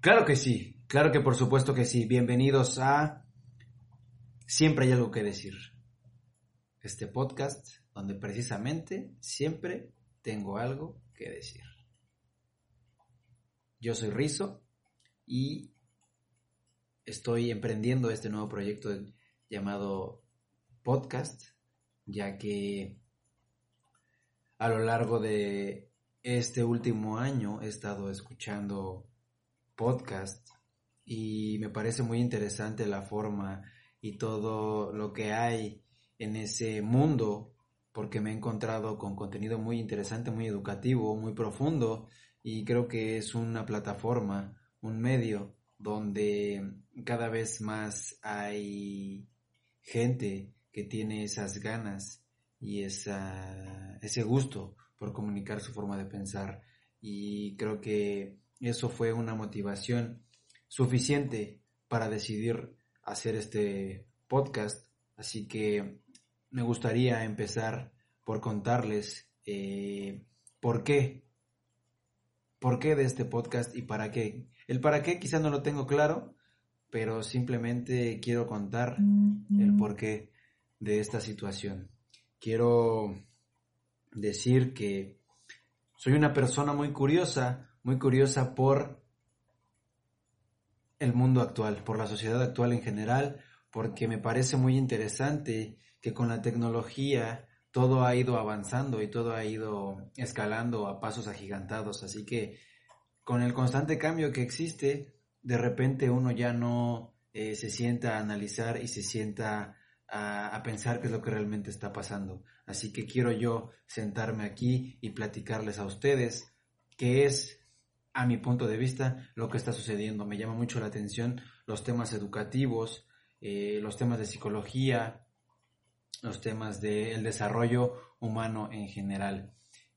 Claro que sí, claro que por supuesto que sí. Bienvenidos a Siempre hay algo que decir. Este podcast donde precisamente siempre tengo algo que decir. Yo soy Rizo y estoy emprendiendo este nuevo proyecto llamado podcast, ya que a lo largo de este último año he estado escuchando podcast y me parece muy interesante la forma y todo lo que hay en ese mundo porque me he encontrado con contenido muy interesante, muy educativo, muy profundo y creo que es una plataforma, un medio donde cada vez más hay gente que tiene esas ganas y esa, ese gusto por comunicar su forma de pensar. Y creo que eso fue una motivación suficiente para decidir hacer este podcast. Así que me gustaría empezar por contarles eh, por qué. ¿Por qué de este podcast y para qué? El para qué quizá no lo tengo claro, pero simplemente quiero contar el por qué de esta situación. Quiero decir que soy una persona muy curiosa, muy curiosa por el mundo actual, por la sociedad actual en general, porque me parece muy interesante que con la tecnología todo ha ido avanzando y todo ha ido escalando a pasos agigantados. Así que con el constante cambio que existe, de repente uno ya no eh, se sienta a analizar y se sienta a, a, pensar qué es lo que realmente está pasando. Así que quiero yo sentarme aquí y platicarles a ustedes qué es a mi punto de vista, lo que está sucediendo. Me llama mucho la atención los temas educativos, eh, los temas de psicología, los temas del desarrollo humano en general.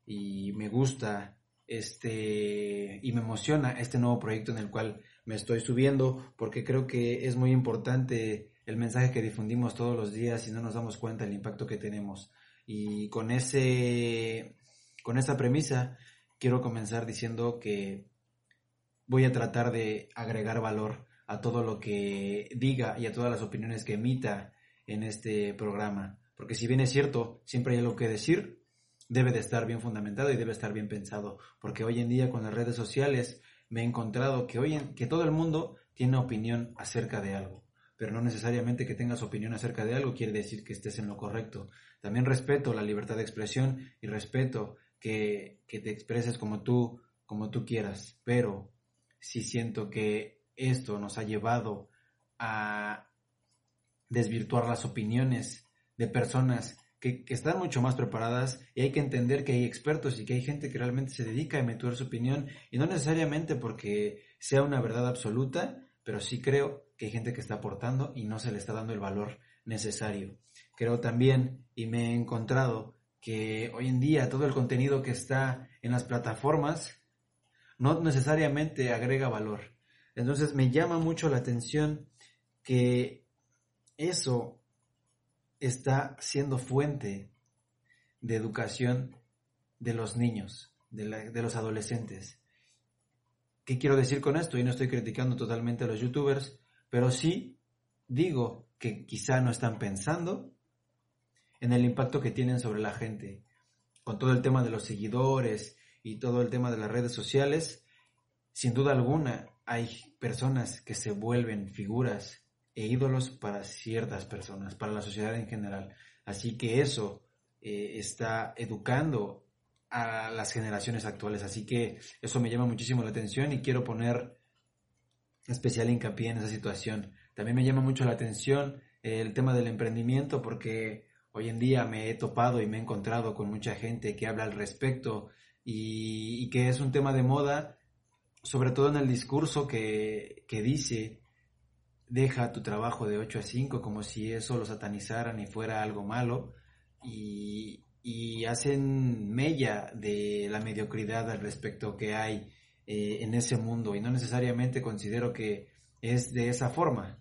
Y me gusta este y me emociona este nuevo proyecto en el cual me estoy subiendo porque creo que es muy importante el mensaje que difundimos todos los días y no nos damos cuenta del impacto que tenemos. Y con ese con esa premisa quiero comenzar diciendo que voy a tratar de agregar valor a todo lo que diga y a todas las opiniones que emita en este programa. Porque si bien es cierto, siempre hay algo que decir, debe de estar bien fundamentado y debe estar bien pensado. Porque hoy en día con las redes sociales me he encontrado que, hoy en, que todo el mundo tiene opinión acerca de algo. Pero no necesariamente que tengas opinión acerca de algo quiere decir que estés en lo correcto. También respeto la libertad de expresión y respeto que, que te expreses como tú, como tú quieras. Pero sí siento que esto nos ha llevado a desvirtuar las opiniones de personas que, están mucho más preparadas y hay que entender que hay expertos y que hay gente que realmente se dedica a emitir su opinión y no necesariamente porque sea una verdad absoluta, pero sí creo que hay gente que está aportando y no se le está dando el valor necesario. Creo también y me he encontrado que hoy en día todo el contenido que está en las plataformas no necesariamente agrega valor. Entonces me llama mucho la atención que eso está siendo fuente de educación de los niños, de, los adolescentes. ¿Qué quiero decir con esto? Y no estoy criticando totalmente a los youtubers, pero sí digo que quizá no están pensando en el impacto que tienen sobre la gente, con todo el tema de los seguidores y todo el tema de las redes sociales, sin duda alguna hay personas que se vuelven figuras e ídolos para ciertas personas, para la sociedad en general. Así que eso eh, está educando a las generaciones actuales. Así que eso me llama muchísimo la atención y quiero poner especial hincapié en esa situación. También me llama mucho la atención el tema del emprendimiento porque hoy en día me he topado y me he encontrado con mucha gente que habla al respecto y, que es un tema de moda, sobre todo en el discurso que, que dice, deja tu trabajo de 8 a 5 como si eso lo satanizaran y fuera algo malo, y, y hacen mella de la mediocridad al respecto que hay eh, en ese mundo, y no necesariamente considero que es de esa forma.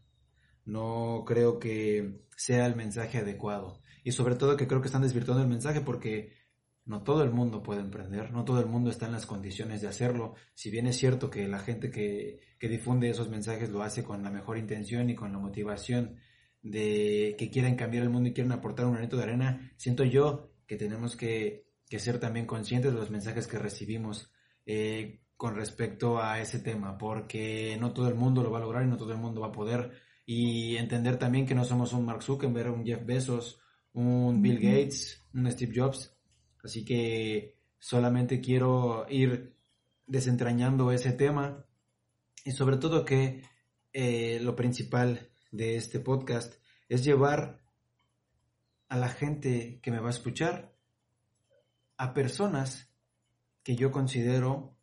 No creo que sea el mensaje adecuado. Y sobre todo que creo que están desvirtuando el mensaje porque no todo el mundo puede emprender, no todo el mundo está en las condiciones de hacerlo. Si bien es cierto que la gente que, que difunde esos mensajes lo hace con la mejor intención y con la motivación de que quieren cambiar el mundo y quieren aportar un granito de arena, siento yo que tenemos que, que ser también conscientes de los mensajes que recibimos eh, con respecto a ese tema, porque no todo el mundo lo va a lograr y no todo el mundo va a poder. Y entender también que no somos un Mark Zuckerberg, un Jeff Bezos, un Bill Gates, un Steve Jobs, Así que solamente quiero ir desentrañando ese tema y sobre todo que eh, lo principal de este podcast es llevar a la gente que me va a escuchar a personas que yo considero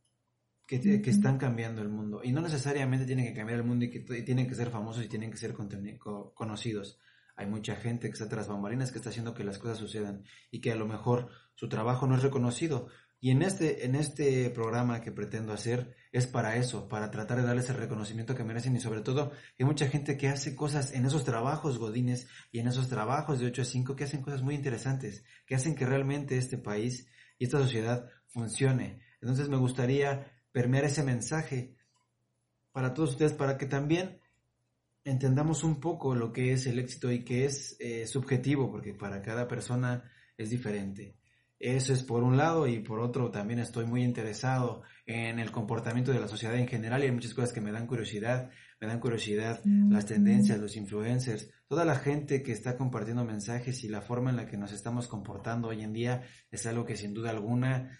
que, que, están cambiando el mundo. Y no necesariamente tienen que cambiar el mundo y que tienen que ser famosos y tienen que ser conocidos. Hay mucha gente que está tras bambalinas que está haciendo que las cosas sucedan y que a lo mejor su trabajo no es reconocido. Y en este, en este programa que pretendo hacer es para eso, para tratar de darles el reconocimiento que merecen y sobre todo hay mucha gente que hace cosas en esos trabajos godines y en esos trabajos de 8 a 5 que hacen cosas muy interesantes, que hacen que realmente este país y esta sociedad funcione. Entonces me gustaría permear ese mensaje para todos ustedes para que también entendamos un poco lo que es el éxito y que es eh, subjetivo, porque para cada persona es diferente. Eso es por un lado y por otro también estoy muy interesado en el comportamiento de la sociedad en general y hay muchas cosas que me dan curiosidad, me dan curiosidad las tendencias, los influencers, toda la gente que está compartiendo mensajes y la forma en la que nos estamos comportando hoy en día es algo que sin duda alguna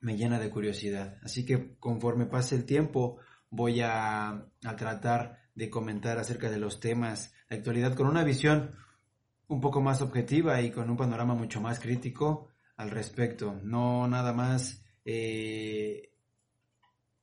me llena de curiosidad. Así que conforme pase el tiempo voy a, a tratar de comentar acerca de los temas de actualidad con una visión un poco más objetiva y con un panorama mucho más crítico al respecto. No nada más eh,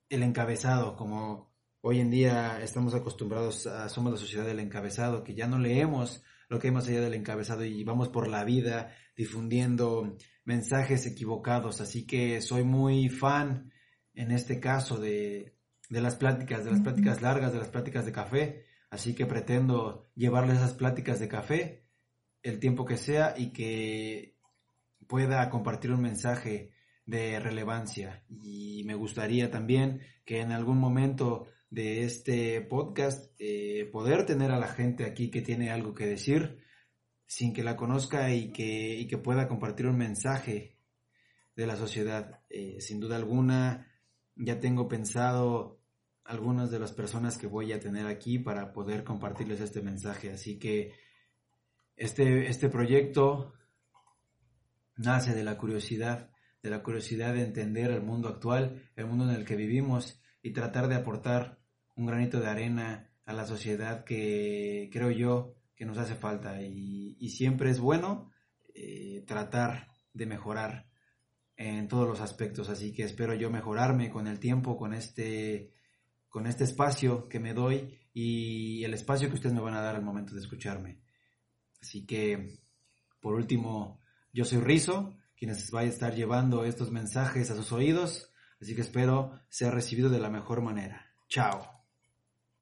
el encabezado, como hoy en día estamos acostumbrados a, somos la sociedad del encabezado, que ya no leemos lo que hay más allá del encabezado y vamos por la vida difundiendo mensajes equivocados. Así que soy muy fan en este caso de, de las pláticas, de las pláticas largas, de las pláticas de café. Así que pretendo llevarle esas pláticas de café el tiempo que sea y que pueda compartir un mensaje de relevancia. Y me gustaría también que en algún momento de este podcast eh, poder tener a la gente aquí que tiene algo que decir sin que la conozca y que, y que pueda compartir un mensaje de la sociedad. Eh, sin duda alguna, ya tengo pensado algunas de las personas que voy a tener aquí para poder compartirles este mensaje. Así que este, este proyecto nace de la curiosidad, de la curiosidad de entender el mundo actual, el mundo en el que vivimos y tratar de aportar un granito de arena a la sociedad que creo yo que nos hace falta y, siempre es bueno eh, tratar de mejorar en todos los aspectos así que espero yo mejorarme con el tiempo con este con este espacio que me doy y el espacio que ustedes me van a dar al momento de escucharme. Así que, por último, yo soy Rizo, quienes va a estar llevando estos mensajes a sus oídos, así que espero sea recibido de la mejor manera. Chao.